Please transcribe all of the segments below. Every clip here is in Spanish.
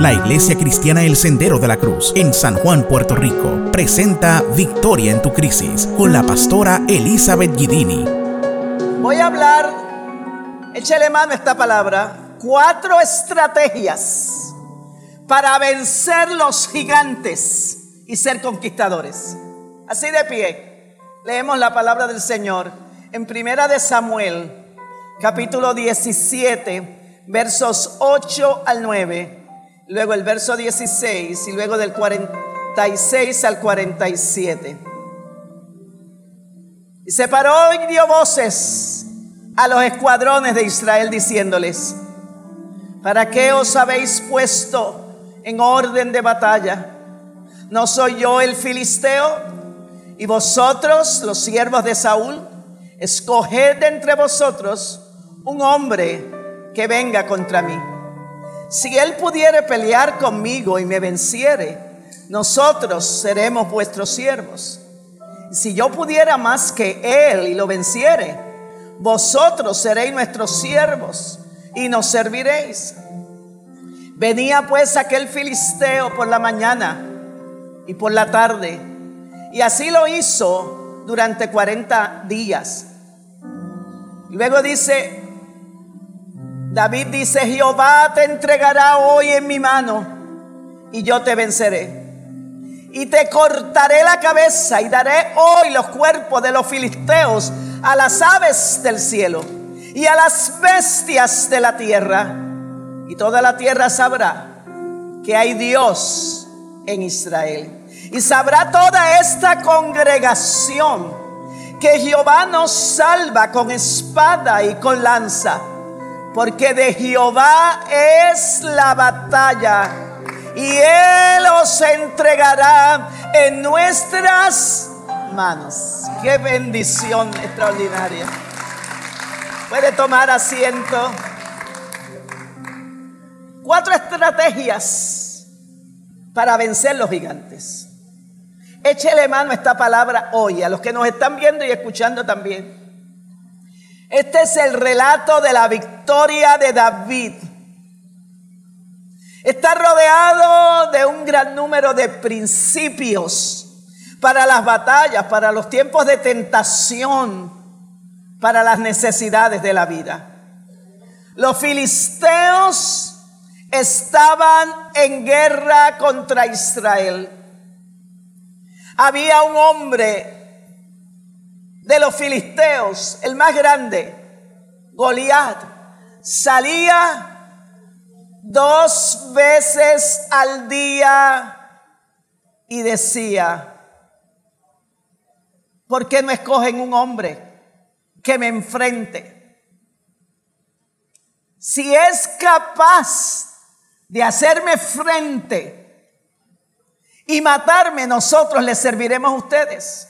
La Iglesia Cristiana El Sendero de la Cruz en San Juan, Puerto Rico, presenta Victoria en tu crisis con la pastora Elizabeth Guidini. Voy a hablar, échale mano esta palabra, cuatro estrategias para vencer los gigantes y ser conquistadores. Así de pie, leemos la palabra del Señor en Primera de Samuel, capítulo 17, versos 8 al 9 luego el verso 16 y luego del 46 al 47. Y se paró y dio voces a los escuadrones de Israel diciéndoles, ¿para qué os habéis puesto en orden de batalla? ¿No soy yo el filisteo? Y vosotros, los siervos de Saúl, escoged entre vosotros un hombre que venga contra mí. Si él pudiere pelear conmigo y me venciere, nosotros seremos vuestros siervos. Si yo pudiera más que él y lo venciere, vosotros seréis nuestros siervos y nos serviréis. Venía pues aquel filisteo por la mañana y por la tarde, y así lo hizo durante 40 días. Luego dice, David dice, Jehová te entregará hoy en mi mano y yo te venceré. Y te cortaré la cabeza y daré hoy los cuerpos de los filisteos a las aves del cielo y a las bestias de la tierra. Y toda la tierra sabrá que hay Dios en Israel. Y sabrá toda esta congregación que Jehová nos salva con espada y con lanza porque de Jehová es la batalla y Él os entregará en nuestras manos. Qué bendición extraordinaria. Puede tomar asiento. Cuatro estrategias para vencer los gigantes. Échele mano a esta palabra hoy, a los que nos están viendo y escuchando también. Este es el relato de la victoria de David. Está rodeado de un gran número de principios para las batallas, para los tiempos de tentación, para las necesidades de la vida. Los filisteos estaban en guerra contra Israel. Había un hombre de los filisteos, el más grande, Goliat, salía dos veces al día y decía, ¿por qué no escogen un hombre que me enfrente? Si es capaz de hacerme frente y matarme, nosotros les serviremos a ustedes.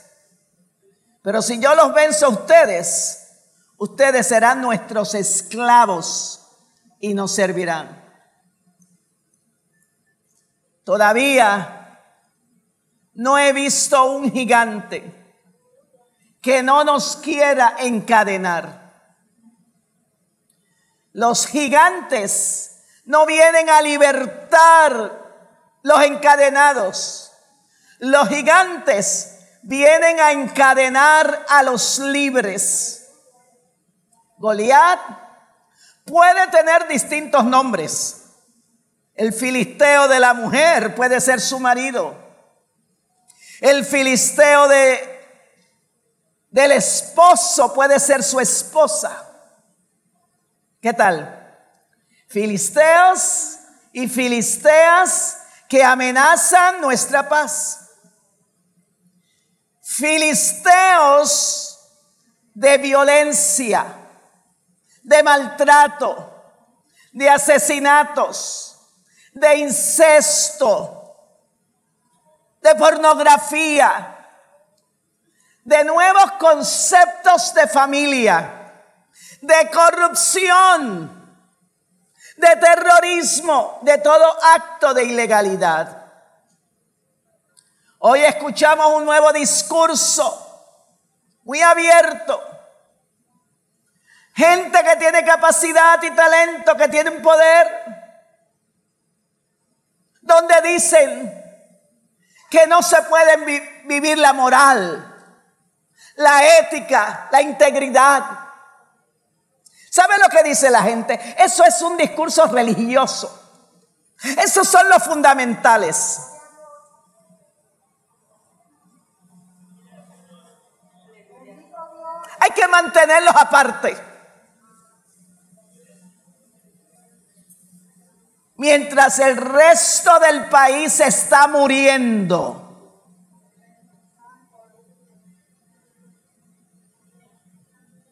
Pero si yo los venzo a ustedes, ustedes serán nuestros esclavos y nos servirán. Todavía no he visto un gigante que no nos quiera encadenar. Los gigantes no vienen a libertar los encadenados. Los gigantes vienen a encadenar a los libres. Goliat puede tener distintos nombres. El filisteo de la mujer puede ser su marido. El filisteo de del esposo puede ser su esposa. ¿Qué tal? Filisteos y filisteas que amenazan nuestra paz filisteos de violencia, de maltrato, de asesinatos, de incesto, de pornografía, de nuevos conceptos de familia, de corrupción, de terrorismo, de todo acto de ilegalidad. Hoy escuchamos un nuevo discurso, muy abierto. Gente que tiene capacidad y talento, que tienen poder, donde dicen que no se puede vivir la moral, la ética, la integridad. ¿Sabe lo que dice la gente? Eso es un discurso religioso. Esos son los fundamentales. Hay que mantenerlos aparte. Mientras el resto del país está muriendo.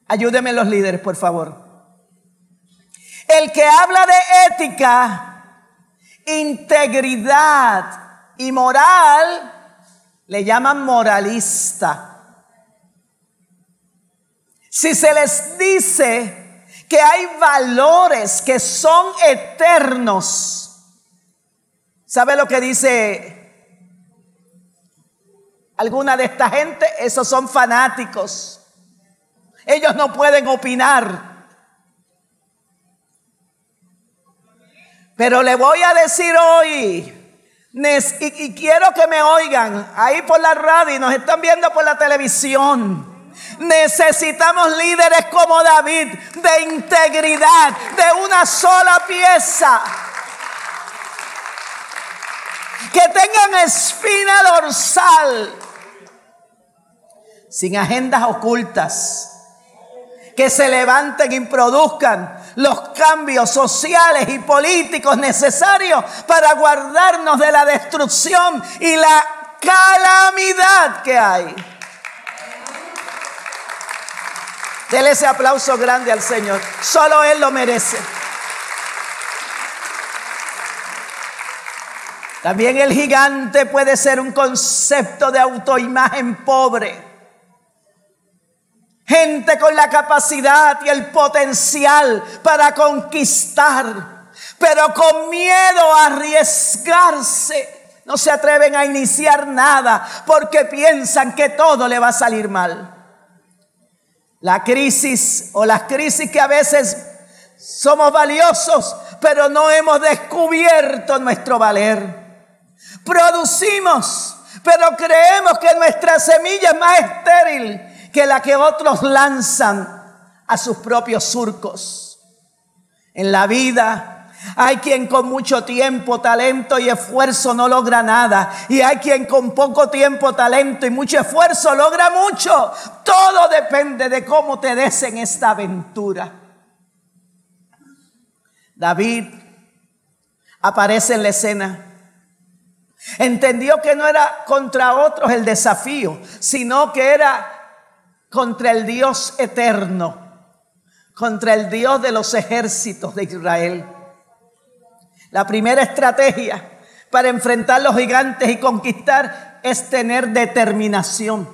Ayúdenme los líderes, por favor. El que habla de ética, integridad y moral, le llaman moralista. Si se les dice que hay valores que son eternos. ¿Sabe lo que dice alguna de esta gente? Esos son fanáticos. Ellos no pueden opinar. Pero le voy a decir hoy, y, quiero que me oigan ahí por la radio y nos están viendo por la televisión. Necesitamos líderes como David, de integridad, de una sola pieza. Que tengan espina dorsal, sin agendas ocultas. Que se levanten y produzcan los cambios sociales y políticos necesarios para guardarnos de la destrucción y la calamidad que hay. Dele ese aplauso grande al Señor. Solo Él lo merece. También el gigante puede ser un concepto de autoimagen pobre. Gente con la capacidad y el potencial para conquistar, pero con miedo a arriesgarse. No se atreven a iniciar nada porque piensan que todo le va a salir mal. La crisis o las crisis que a veces somos valiosos, pero no hemos descubierto nuestro valer. Producimos, pero creemos que nuestra semilla es más estéril que la que otros lanzan a sus propios surcos. En la vida hay quien con mucho tiempo, talento y esfuerzo no logra nada. Y hay quien con poco tiempo, talento y mucho esfuerzo logra mucho. Todo depende de cómo te des en esta aventura. David aparece en la escena. Entendió que no era contra otros el desafío, sino que era contra el Dios eterno, contra el Dios de los ejércitos de Israel. La primera estrategia para enfrentar los gigantes y conquistar es tener determinación.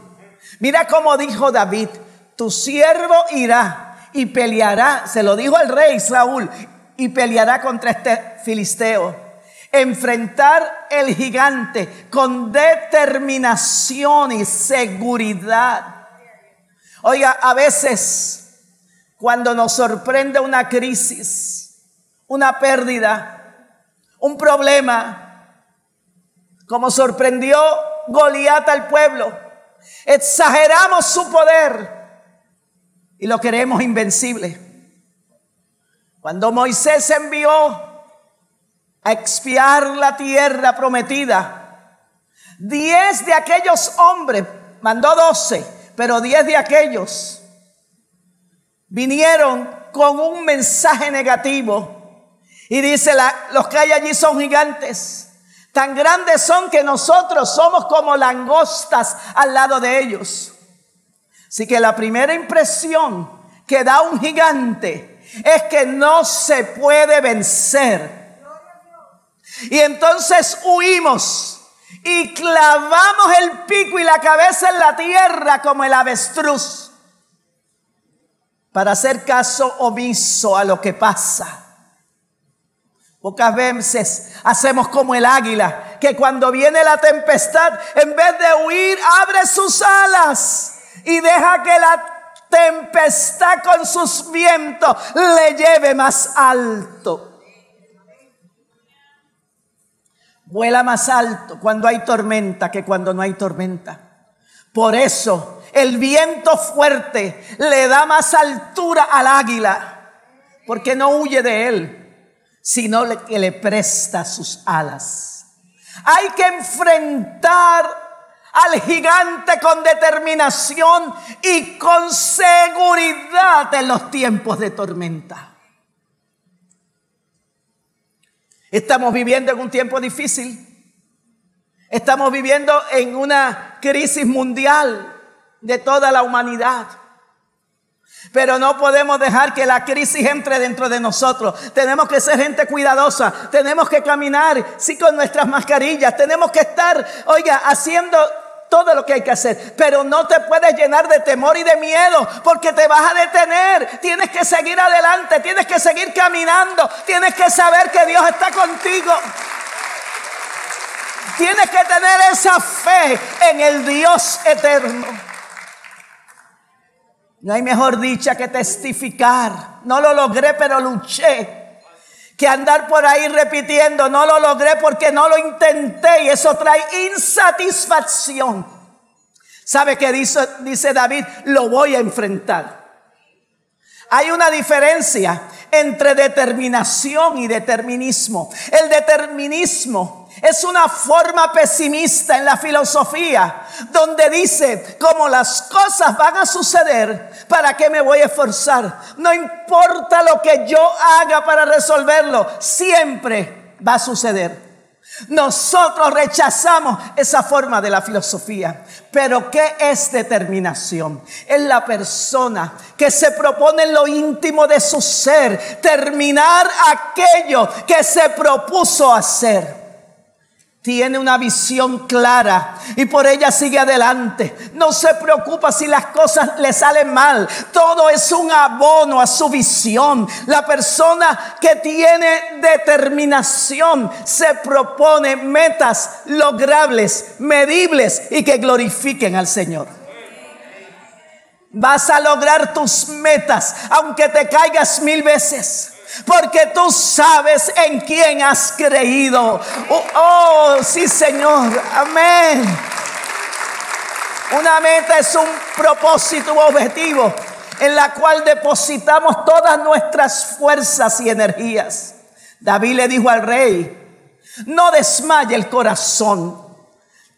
Mira cómo dijo David, tu siervo irá y peleará, se lo dijo al rey Saúl, y peleará contra este filisteo. Enfrentar el gigante con determinación y seguridad. Oiga, a veces cuando nos sorprende una crisis, una pérdida, un problema, como sorprendió Goliat al pueblo. Exageramos su poder y lo queremos invencible. Cuando Moisés envió a expiar la tierra prometida, diez de aquellos hombres, mandó doce, pero diez de aquellos vinieron con un mensaje negativo y dice, los que hay allí son gigantes. Tan grandes son que nosotros somos como langostas al lado de ellos. Así que la primera impresión que da un gigante es que no se puede vencer. Y entonces huimos y clavamos el pico y la cabeza en la tierra como el avestruz para hacer caso omiso a lo que pasa. Pocas veces hacemos como el águila, que cuando viene la tempestad, en vez de huir, abre sus alas y deja que la tempestad con sus vientos le lleve más alto. Vuela más alto cuando hay tormenta que cuando no hay tormenta. Por eso el viento fuerte le da más altura al águila, porque no huye de él, sino que le presta sus alas. Hay que enfrentar al gigante con determinación y con seguridad en los tiempos de tormenta. Estamos viviendo en un tiempo difícil. Estamos viviendo en una crisis mundial de toda la humanidad. Pero no podemos dejar que la crisis entre dentro de nosotros. Tenemos que ser gente cuidadosa. Tenemos que caminar, sí, con nuestras mascarillas. Tenemos que estar, oiga, haciendo todo lo que hay que hacer. Pero no te puedes llenar de temor y de miedo porque te vas a detener. Tienes que seguir adelante, tienes que seguir caminando, tienes que saber que Dios está contigo. Tienes que tener esa fe en el Dios eterno. No hay mejor dicha que testificar. No lo logré, pero luché. Que andar por ahí repitiendo, no lo logré porque no lo intenté y eso trae insatisfacción. ¿Sabe qué dice, dice David? Lo voy a enfrentar. Hay una diferencia entre determinación y determinismo. El determinismo es una forma pesimista en la filosofía, donde dice, como las cosas van a suceder, ¿para qué me voy a esforzar? No importa lo que yo haga para resolverlo, siempre va a suceder. Nosotros rechazamos esa forma de la filosofía. Pero ¿qué es determinación? Es la persona que se propone en lo íntimo de su ser terminar aquello que se propuso hacer tiene una visión clara y por ella sigue adelante. No se preocupa si las cosas le salen mal. Todo es un abono a su visión. La persona que tiene determinación se propone metas logrables, medibles y que glorifiquen al Señor. Vas a lograr tus metas aunque te caigas mil veces porque tú sabes en quién has creído. Oh, oh, sí, Señor. Amén. Una meta es un propósito, un objetivo en la cual depositamos todas nuestras fuerzas y energías. David le dijo al rey, no desmaye el corazón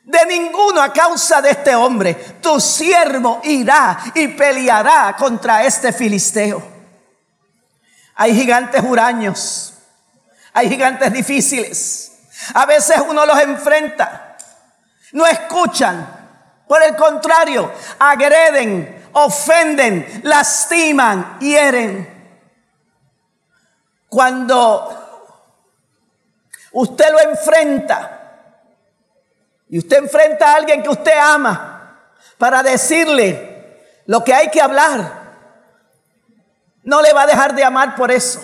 de ninguno a causa de este hombre. Tu siervo irá y peleará contra este filisteo. Hay gigantes huraños. Hay gigantes difíciles. A veces uno los enfrenta. No escuchan. Por el contrario, agreden, ofenden, lastiman, hieren. Cuando usted lo enfrenta y usted enfrenta a alguien que usted ama para decirle lo que hay que hablar, no le va a dejar de amar por eso.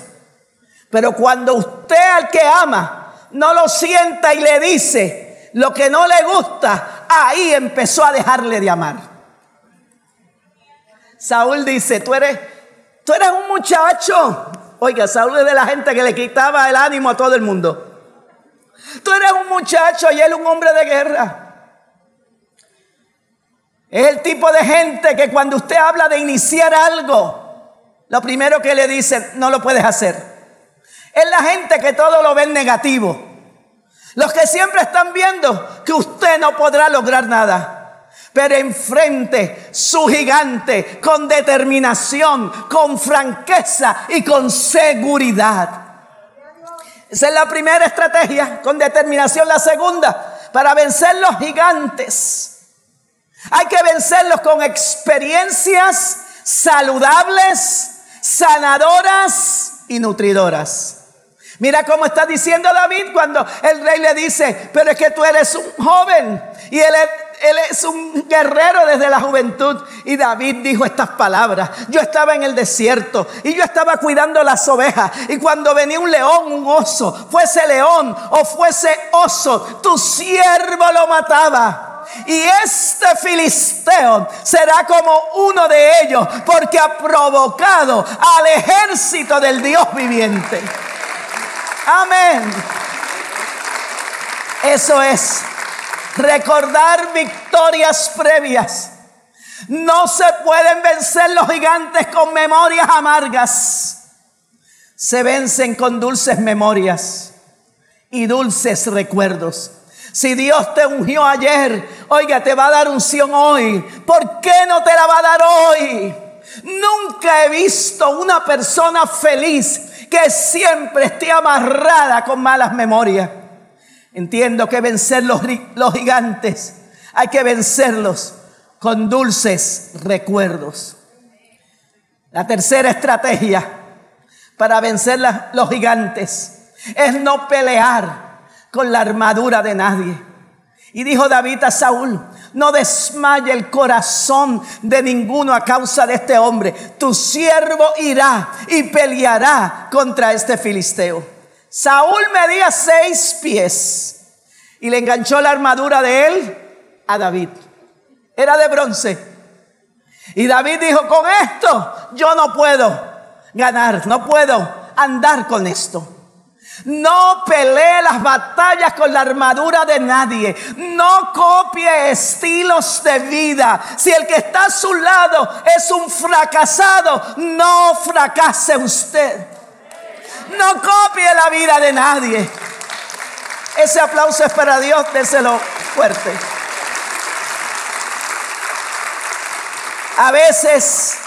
Pero cuando usted al que ama no lo sienta y le dice lo que no le gusta, ahí empezó a dejarle de amar. Saúl dice, tú eres, tú eres un muchacho. Oiga, Saúl es de la gente que le quitaba el ánimo a todo el mundo. Tú eres un muchacho y él un hombre de guerra. Es el tipo de gente que cuando usted habla de iniciar algo, lo primero que le dicen, no lo puedes hacer. Es la gente que todo lo ve negativo. Los que siempre están viendo que usted no podrá lograr nada. Pero enfrente su gigante con determinación, con franqueza y con seguridad. Esa es la primera estrategia, con determinación. La segunda, para vencer los gigantes. Hay que vencerlos con experiencias saludables sanadoras y nutridoras. Mira cómo está diciendo David cuando el rey le dice, pero es que tú eres un joven y él él es un guerrero desde la juventud. Y David dijo estas palabras. Yo estaba en el desierto y yo estaba cuidando las ovejas. Y cuando venía un león, un oso, fuese león o fuese oso, tu siervo lo mataba. Y este filisteo será como uno de ellos porque ha provocado al ejército del Dios viviente. Amén. Eso es recordar victorias previas. No se pueden vencer los gigantes con memorias amargas. Se vencen con dulces memorias y dulces recuerdos. Si Dios te ungió ayer, oiga, te va a dar unción hoy. ¿Por qué no te la va a dar hoy? Nunca he visto una persona feliz que siempre esté amarrada con malas memorias. Entiendo que vencer los, los gigantes hay que vencerlos con dulces recuerdos. La tercera estrategia para vencer los gigantes es no pelear con la armadura de nadie. Y dijo David a Saúl, no desmaye el corazón de ninguno a causa de este hombre. Tu siervo irá y peleará contra este filisteo. Saúl medía seis pies y le enganchó la armadura de él a David era de bronce. Y David dijo, con esto yo no puedo ganar, no puedo andar con esto. No pelee las batallas con la armadura de nadie. No copie estilos de vida. Si el que está a su lado es un fracasado, no fracase usted. No copie la vida de nadie. Ese aplauso es para Dios, déselo fuerte. A veces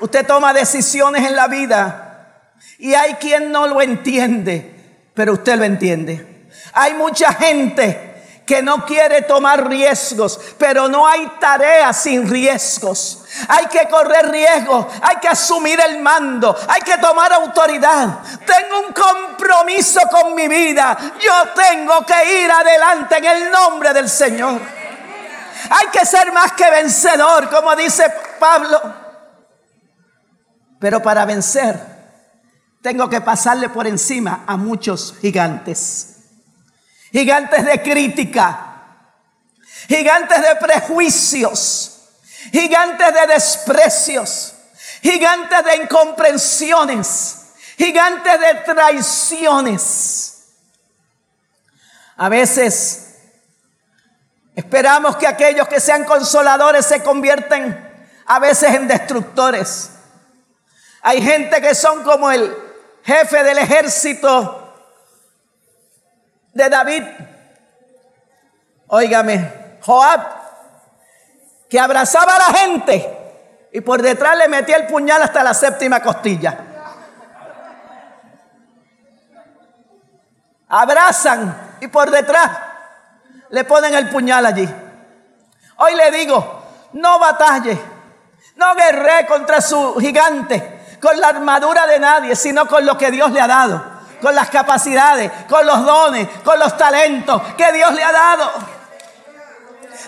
usted toma decisiones en la vida y hay quien no lo entiende, pero usted lo entiende. Hay mucha gente que no quiere tomar riesgos, pero no hay tarea sin riesgos. Hay que correr riesgos, hay que asumir el mando, hay que tomar autoridad. Tengo un compromiso con mi vida. Yo tengo que ir adelante en el nombre del Señor. Hay que ser más que vencedor, como dice Pablo. Pero para vencer, tengo que pasarle por encima a muchos gigantes. Gigantes de crítica, gigantes de prejuicios, gigantes de desprecios, gigantes de incomprensiones, gigantes de traiciones. A veces Esperamos que aquellos que sean consoladores se convierten a veces en destructores. Hay gente que son como el jefe del ejército de David. Óigame, Joab, que abrazaba a la gente y por detrás le metía el puñal hasta la séptima costilla. Abrazan y por detrás le ponen el puñal allí. Hoy le digo, no batalle, no guerre contra su gigante, con la armadura de nadie, sino con lo que Dios le ha dado, con las capacidades, con los dones, con los talentos que Dios le ha dado.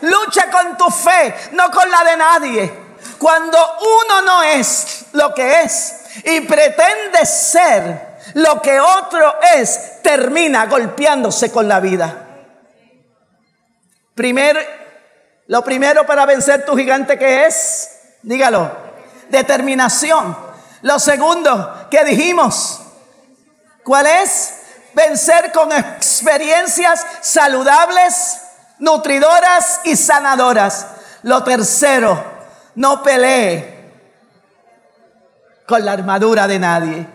Lucha con tu fe, no con la de nadie. Cuando uno no es lo que es y pretende ser lo que otro es, termina golpeándose con la vida. Primer, lo primero para vencer tu gigante que es, dígalo, determinación. Lo segundo que dijimos, ¿cuál es? Vencer con experiencias saludables, nutridoras y sanadoras. Lo tercero, no pelee con la armadura de nadie.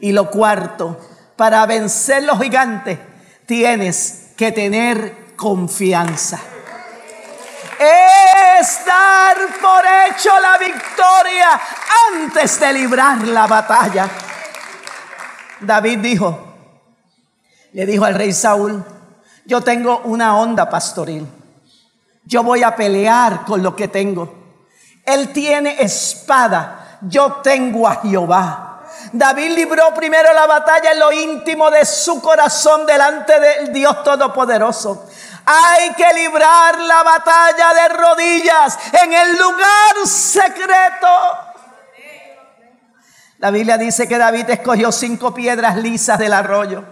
Y lo cuarto, para vencer los gigantes tienes que tener confianza. Es dar por hecho la victoria antes de librar la batalla. David dijo, le dijo al rey Saúl, yo tengo una onda pastoril. Yo voy a pelear con lo que tengo. Él tiene espada. Yo tengo a Jehová. David libró primero la batalla en lo íntimo de su corazón delante del Dios Todopoderoso. Hay que librar la batalla de rodillas en el lugar secreto. La Biblia dice que David escogió cinco piedras lisas del arroyo.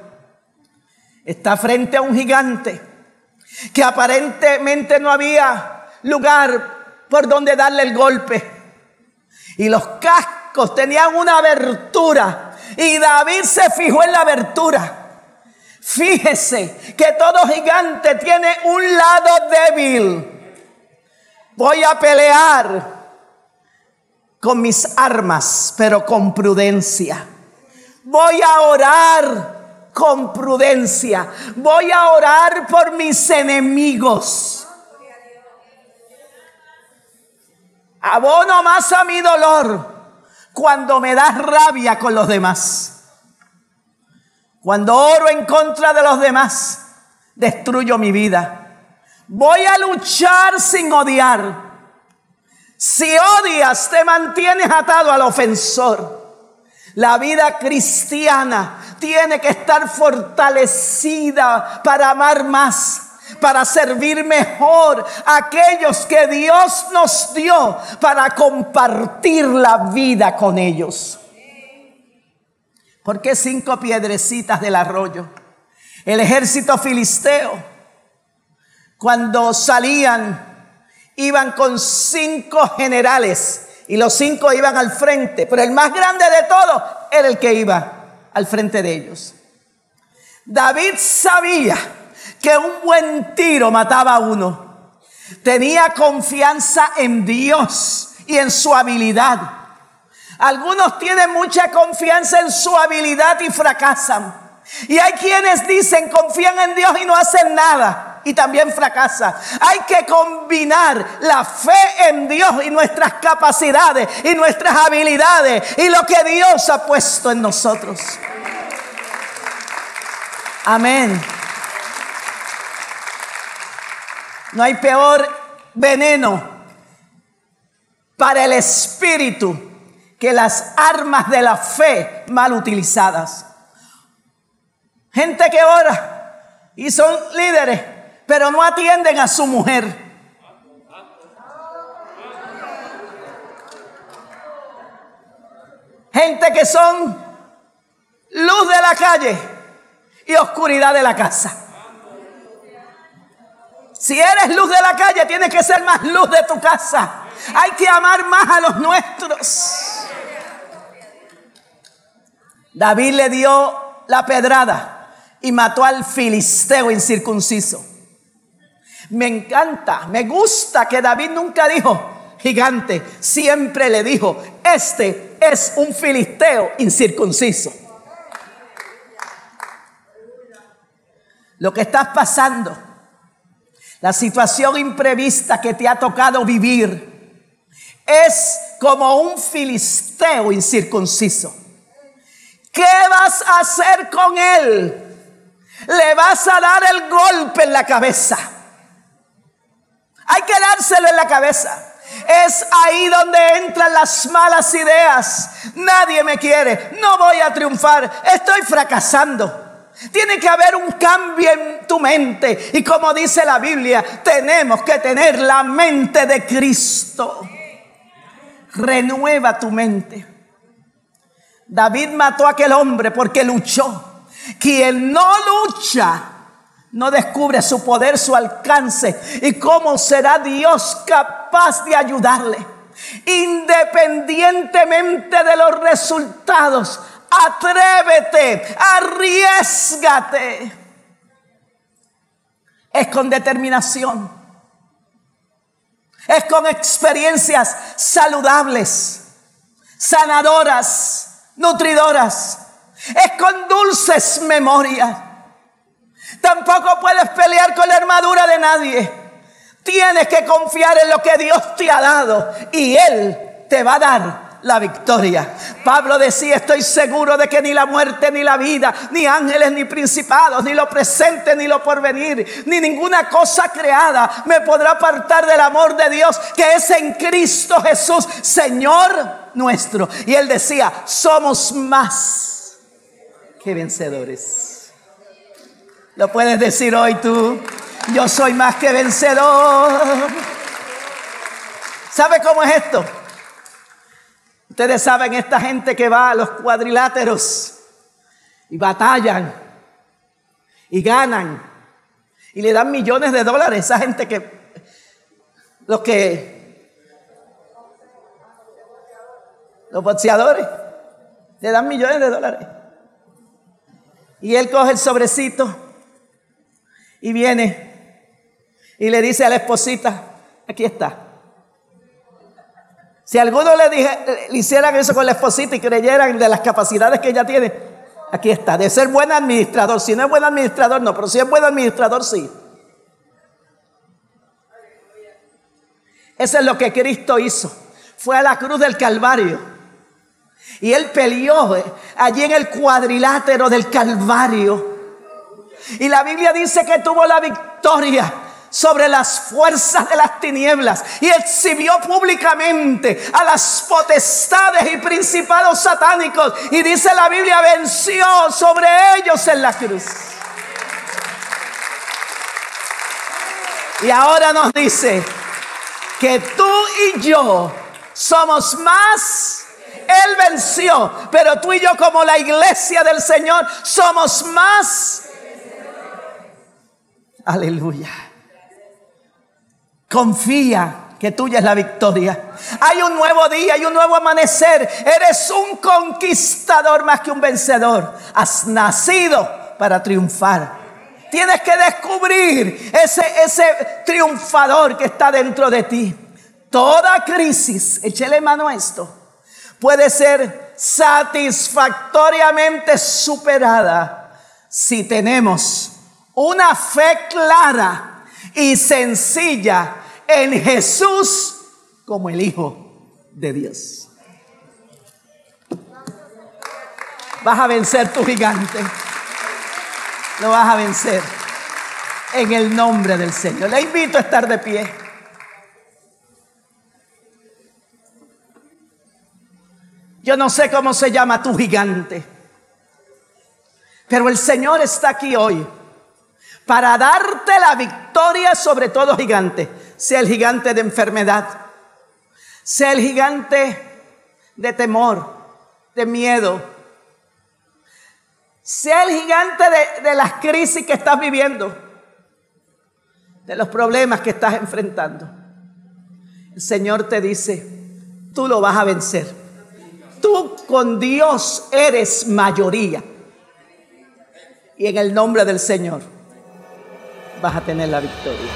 Está frente a un gigante que aparentemente no había lugar por donde darle el golpe. Y los cascos tenían una abertura. Y David se fijó en la abertura. Fíjese que todo gigante tiene un lado débil. Voy a pelear con mis armas, pero con prudencia. Voy a orar con prudencia. Voy a orar por mis enemigos. Abono más a mi dolor cuando me da rabia con los demás. Cuando oro en contra de los demás, destruyo mi vida. Voy a luchar sin odiar. Si odias, te mantienes atado al ofensor. La vida cristiana tiene que estar fortalecida para amar más, para servir mejor a aquellos que Dios nos dio, para compartir la vida con ellos. ¿Por qué cinco piedrecitas del arroyo? El ejército filisteo, cuando salían, iban con cinco generales y los cinco iban al frente, pero el más grande de todos era el que iba al frente de ellos. David sabía que un buen tiro mataba a uno. Tenía confianza en Dios y en su habilidad. Algunos tienen mucha confianza en su habilidad y fracasan. Y hay quienes dicen confían en Dios y no hacen nada y también fracasa. Hay que combinar la fe en Dios y nuestras capacidades y nuestras habilidades y lo que Dios ha puesto en nosotros. Amén. No hay peor veneno para el espíritu que las armas de la fe mal utilizadas. Gente que ora y son líderes, pero no atienden a su mujer. Gente que son luz de la calle y oscuridad de la casa. Si eres luz de la calle, tienes que ser más luz de tu casa. Hay que amar más a los nuestros. David le dio la pedrada y mató al filisteo incircunciso. Me encanta, me gusta que David nunca dijo gigante, siempre le dijo, este es un filisteo incircunciso. Lo que estás pasando, la situación imprevista que te ha tocado vivir, es como un filisteo incircunciso. ¿Qué vas a hacer con él? Le vas a dar el golpe en la cabeza. Hay que dárselo en la cabeza. Es ahí donde entran las malas ideas. Nadie me quiere. No voy a triunfar. Estoy fracasando. Tiene que haber un cambio en tu mente. Y como dice la Biblia, tenemos que tener la mente de Cristo. Renueva tu mente. David mató a aquel hombre porque luchó. Quien no lucha no descubre su poder, su alcance y cómo será Dios capaz de ayudarle. Independientemente de los resultados, atrévete, arriesgate. Es con determinación. Es con experiencias saludables, sanadoras, nutridoras. Es con dulces memorias. Tampoco puedes pelear con la armadura de nadie. Tienes que confiar en lo que Dios te ha dado y Él te va a dar la victoria. Pablo decía, estoy seguro de que ni la muerte, ni la vida, ni ángeles, ni principados, ni lo presente, ni lo porvenir, ni ninguna cosa creada me podrá apartar del amor de Dios que es en Cristo Jesús, Señor nuestro. Y él decía, somos más que vencedores. Lo puedes decir hoy tú, yo soy más que vencedor. ¿Sabe cómo es esto? Ustedes saben, esta gente que va a los cuadriláteros y batallan y ganan y le dan millones de dólares. Esa gente que, los que, los boxeadores, le dan millones de dólares. Y él coge el sobrecito y viene y le dice a la esposita, aquí está. Si alguno le, dije, le hicieran eso con la esposita y creyeran de las capacidades que ella tiene, aquí está. De ser buen administrador. Si no es buen administrador, no, pero si es buen administrador, sí. Eso es lo que Cristo hizo. Fue a la cruz del Calvario. Y él peleó eh, allí en el cuadrilátero del Calvario. Y la Biblia dice que tuvo la victoria sobre las fuerzas de las tinieblas y exhibió públicamente a las potestades y principados satánicos. Y dice la Biblia, venció sobre ellos en la cruz. Y ahora nos dice que tú y yo somos más. Él venció, pero tú y yo como la iglesia del Señor somos más. Aleluya. Confía que tuya es la victoria. Hay un nuevo día, hay un nuevo amanecer. Eres un conquistador más que un vencedor. Has nacido para triunfar. Tienes que descubrir ese, ese triunfador que está dentro de ti. Toda crisis, échele mano a esto, puede ser satisfactoriamente superada si tenemos una fe clara y sencilla en Jesús como el Hijo de Dios. Vas a vencer tu gigante. Lo vas a vencer en el nombre del Señor. Le invito a estar de pie. Yo no sé cómo se llama tu gigante, pero el Señor está aquí hoy para darte la victoria sobre todo gigante, sea el gigante de enfermedad, sea el gigante de temor, de miedo, sea el gigante de, las crisis que estás viviendo, de los problemas que estás enfrentando. El Señor te dice, tú lo vas a vencer. Tú con Dios eres mayoría. Y en el nombre del Señor vas a tener la victoria.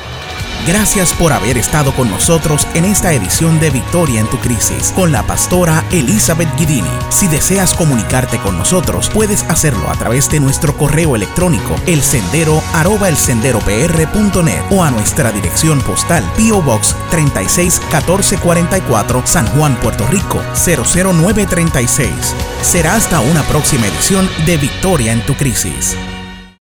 Gracias por haber estado con nosotros en esta edición de Victoria en tu Crisis con la pastora Elizabeth Guidini. Si deseas comunicarte con nosotros, puedes hacerlo a través de nuestro correo electrónico elsendero arroba elsenderopr.net o a nuestra dirección postal P.O. Box 36 1444 San Juan, Puerto Rico 00936. Será hasta una próxima edición de Victoria en tu Crisis.